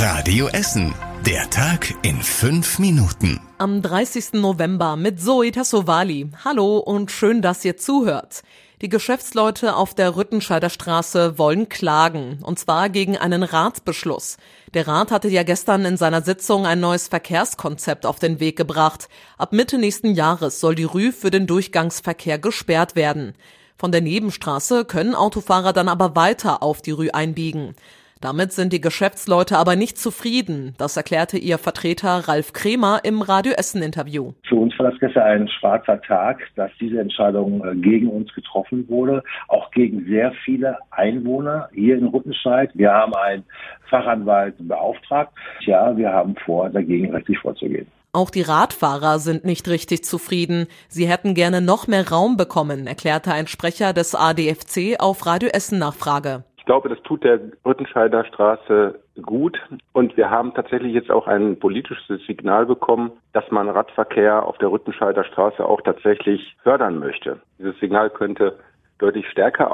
Radio Essen. Der Tag in fünf Minuten. Am 30. November mit Zoe Tassovali. Hallo und schön, dass ihr zuhört. Die Geschäftsleute auf der Rüttenscheider Straße wollen klagen, und zwar gegen einen Ratsbeschluss. Der Rat hatte ja gestern in seiner Sitzung ein neues Verkehrskonzept auf den Weg gebracht. Ab Mitte nächsten Jahres soll die Rü für den Durchgangsverkehr gesperrt werden. Von der Nebenstraße können Autofahrer dann aber weiter auf die Rü einbiegen. Damit sind die Geschäftsleute aber nicht zufrieden. Das erklärte ihr Vertreter Ralf Kremer im Radio Essen Interview. Für uns war das gestern ein schwarzer Tag, dass diese Entscheidung äh, gegen uns getroffen wurde, auch gegen sehr viele Einwohner hier in Rüttenscheid. Wir haben einen Fachanwalt beauftragt. Ja, wir haben vor, dagegen rechtlich vorzugehen. Auch die Radfahrer sind nicht richtig zufrieden. Sie hätten gerne noch mehr Raum bekommen, erklärte ein Sprecher des ADFC auf Radio Essen Nachfrage glaube, das tut der Rüttenscheider Straße gut. Und wir haben tatsächlich jetzt auch ein politisches Signal bekommen, dass man Radverkehr auf der Rüttenscheider Straße auch tatsächlich fördern möchte. Dieses Signal könnte deutlich stärker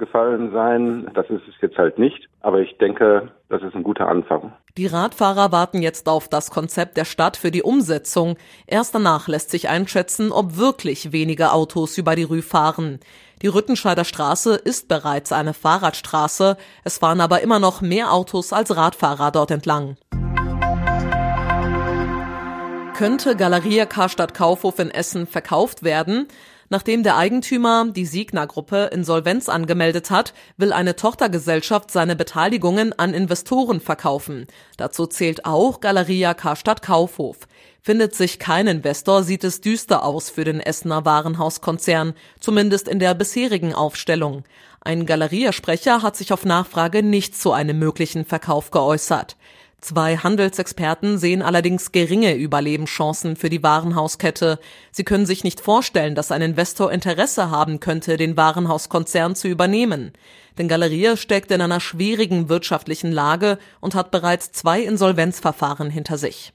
ausgefallen sein. Das ist es jetzt halt nicht. Aber ich denke, das ist ein guter Anfang. Die Radfahrer warten jetzt auf das Konzept der Stadt für die Umsetzung. Erst danach lässt sich einschätzen, ob wirklich weniger Autos über die Rue fahren. Die Rüttenscheider Straße ist bereits eine Fahrradstraße, es fahren aber immer noch mehr Autos als Radfahrer dort entlang. Könnte Galeria Karstadt Kaufhof in Essen verkauft werden? Nachdem der Eigentümer, die Signa-Gruppe, Insolvenz angemeldet hat, will eine Tochtergesellschaft seine Beteiligungen an Investoren verkaufen. Dazu zählt auch Galeria Karstadt Kaufhof. Findet sich kein Investor, sieht es düster aus für den Essener Warenhauskonzern, zumindest in der bisherigen Aufstellung. Ein Galeriasprecher hat sich auf Nachfrage nicht zu einem möglichen Verkauf geäußert. Zwei Handelsexperten sehen allerdings geringe Überlebenschancen für die Warenhauskette. Sie können sich nicht vorstellen, dass ein Investor Interesse haben könnte, den Warenhauskonzern zu übernehmen. Denn Galeria steckt in einer schwierigen wirtschaftlichen Lage und hat bereits zwei Insolvenzverfahren hinter sich.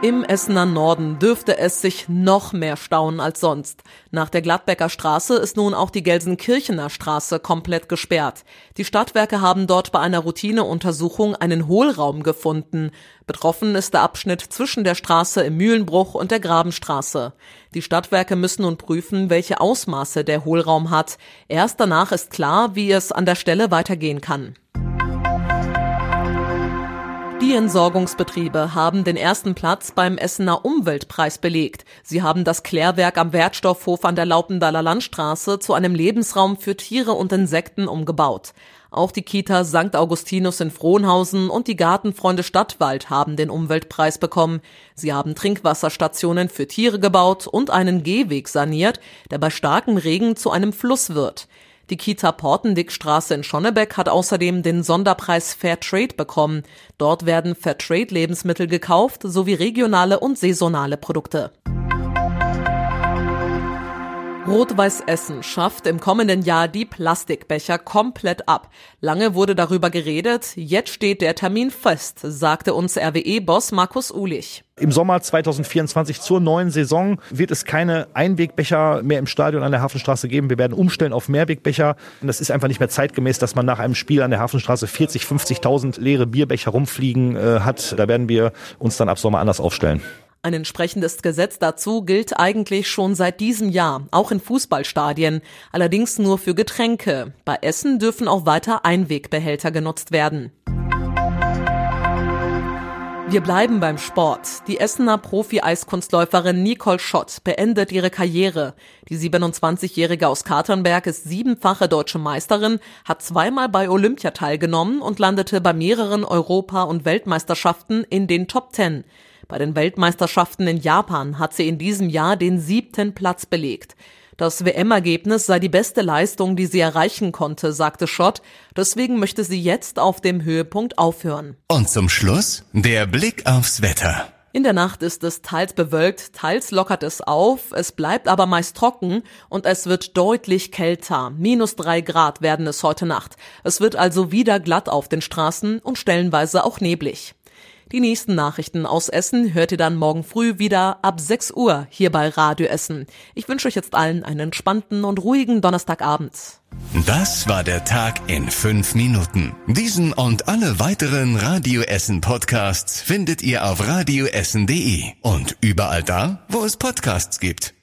Im Essener Norden dürfte es sich noch mehr stauen als sonst. Nach der Gladbecker Straße ist nun auch die Gelsenkirchener Straße komplett gesperrt. Die Stadtwerke haben dort bei einer Routineuntersuchung einen Hohlraum gefunden. Betroffen ist der Abschnitt zwischen der Straße im Mühlenbruch und der Grabenstraße. Die Stadtwerke müssen nun prüfen, welche Ausmaße der Hohlraum hat. Erst danach ist klar, wie es an der Stelle weitergehen kann. Die Entsorgungsbetriebe haben den ersten Platz beim Essener Umweltpreis belegt. Sie haben das Klärwerk am Wertstoffhof an der Laupendaler Landstraße zu einem Lebensraum für Tiere und Insekten umgebaut. Auch die Kita St. Augustinus in Frohnhausen und die Gartenfreunde Stadtwald haben den Umweltpreis bekommen. Sie haben Trinkwasserstationen für Tiere gebaut und einen Gehweg saniert, der bei starkem Regen zu einem Fluss wird. Die Kita Portendickstraße in Schonnebeck hat außerdem den Sonderpreis Fairtrade bekommen. Dort werden Fairtrade-Lebensmittel gekauft sowie regionale und saisonale Produkte. Rot-Weiß Essen schafft im kommenden Jahr die Plastikbecher komplett ab. Lange wurde darüber geredet, jetzt steht der Termin fest, sagte uns RWE-Boss Markus Ulich. Im Sommer 2024 zur neuen Saison wird es keine Einwegbecher mehr im Stadion an der Hafenstraße geben. Wir werden umstellen auf Mehrwegbecher. Und das ist einfach nicht mehr zeitgemäß, dass man nach einem Spiel an der Hafenstraße 40, 50.000 leere Bierbecher rumfliegen äh, hat. Da werden wir uns dann ab Sommer anders aufstellen. Ein entsprechendes Gesetz dazu gilt eigentlich schon seit diesem Jahr, auch in Fußballstadien, allerdings nur für Getränke. Bei Essen dürfen auch weiter Einwegbehälter genutzt werden. Wir bleiben beim Sport. Die Essener Profi-Eiskunstläuferin Nicole Schott beendet ihre Karriere. Die 27-Jährige aus Katernberg ist siebenfache deutsche Meisterin, hat zweimal bei Olympia teilgenommen und landete bei mehreren Europa- und Weltmeisterschaften in den Top Ten. Bei den Weltmeisterschaften in Japan hat sie in diesem Jahr den siebten Platz belegt. Das WM-Ergebnis sei die beste Leistung, die sie erreichen konnte, sagte Schott. Deswegen möchte sie jetzt auf dem Höhepunkt aufhören. Und zum Schluss der Blick aufs Wetter. In der Nacht ist es teils bewölkt, teils lockert es auf, es bleibt aber meist trocken und es wird deutlich kälter. Minus drei Grad werden es heute Nacht. Es wird also wieder glatt auf den Straßen und stellenweise auch neblig. Die nächsten Nachrichten aus Essen hört ihr dann morgen früh wieder ab 6 Uhr hier bei Radio Essen. Ich wünsche euch jetzt allen einen entspannten und ruhigen Donnerstagabend. Das war der Tag in fünf Minuten. Diesen und alle weiteren Radio Essen Podcasts findet ihr auf radioessen.de und überall da, wo es Podcasts gibt.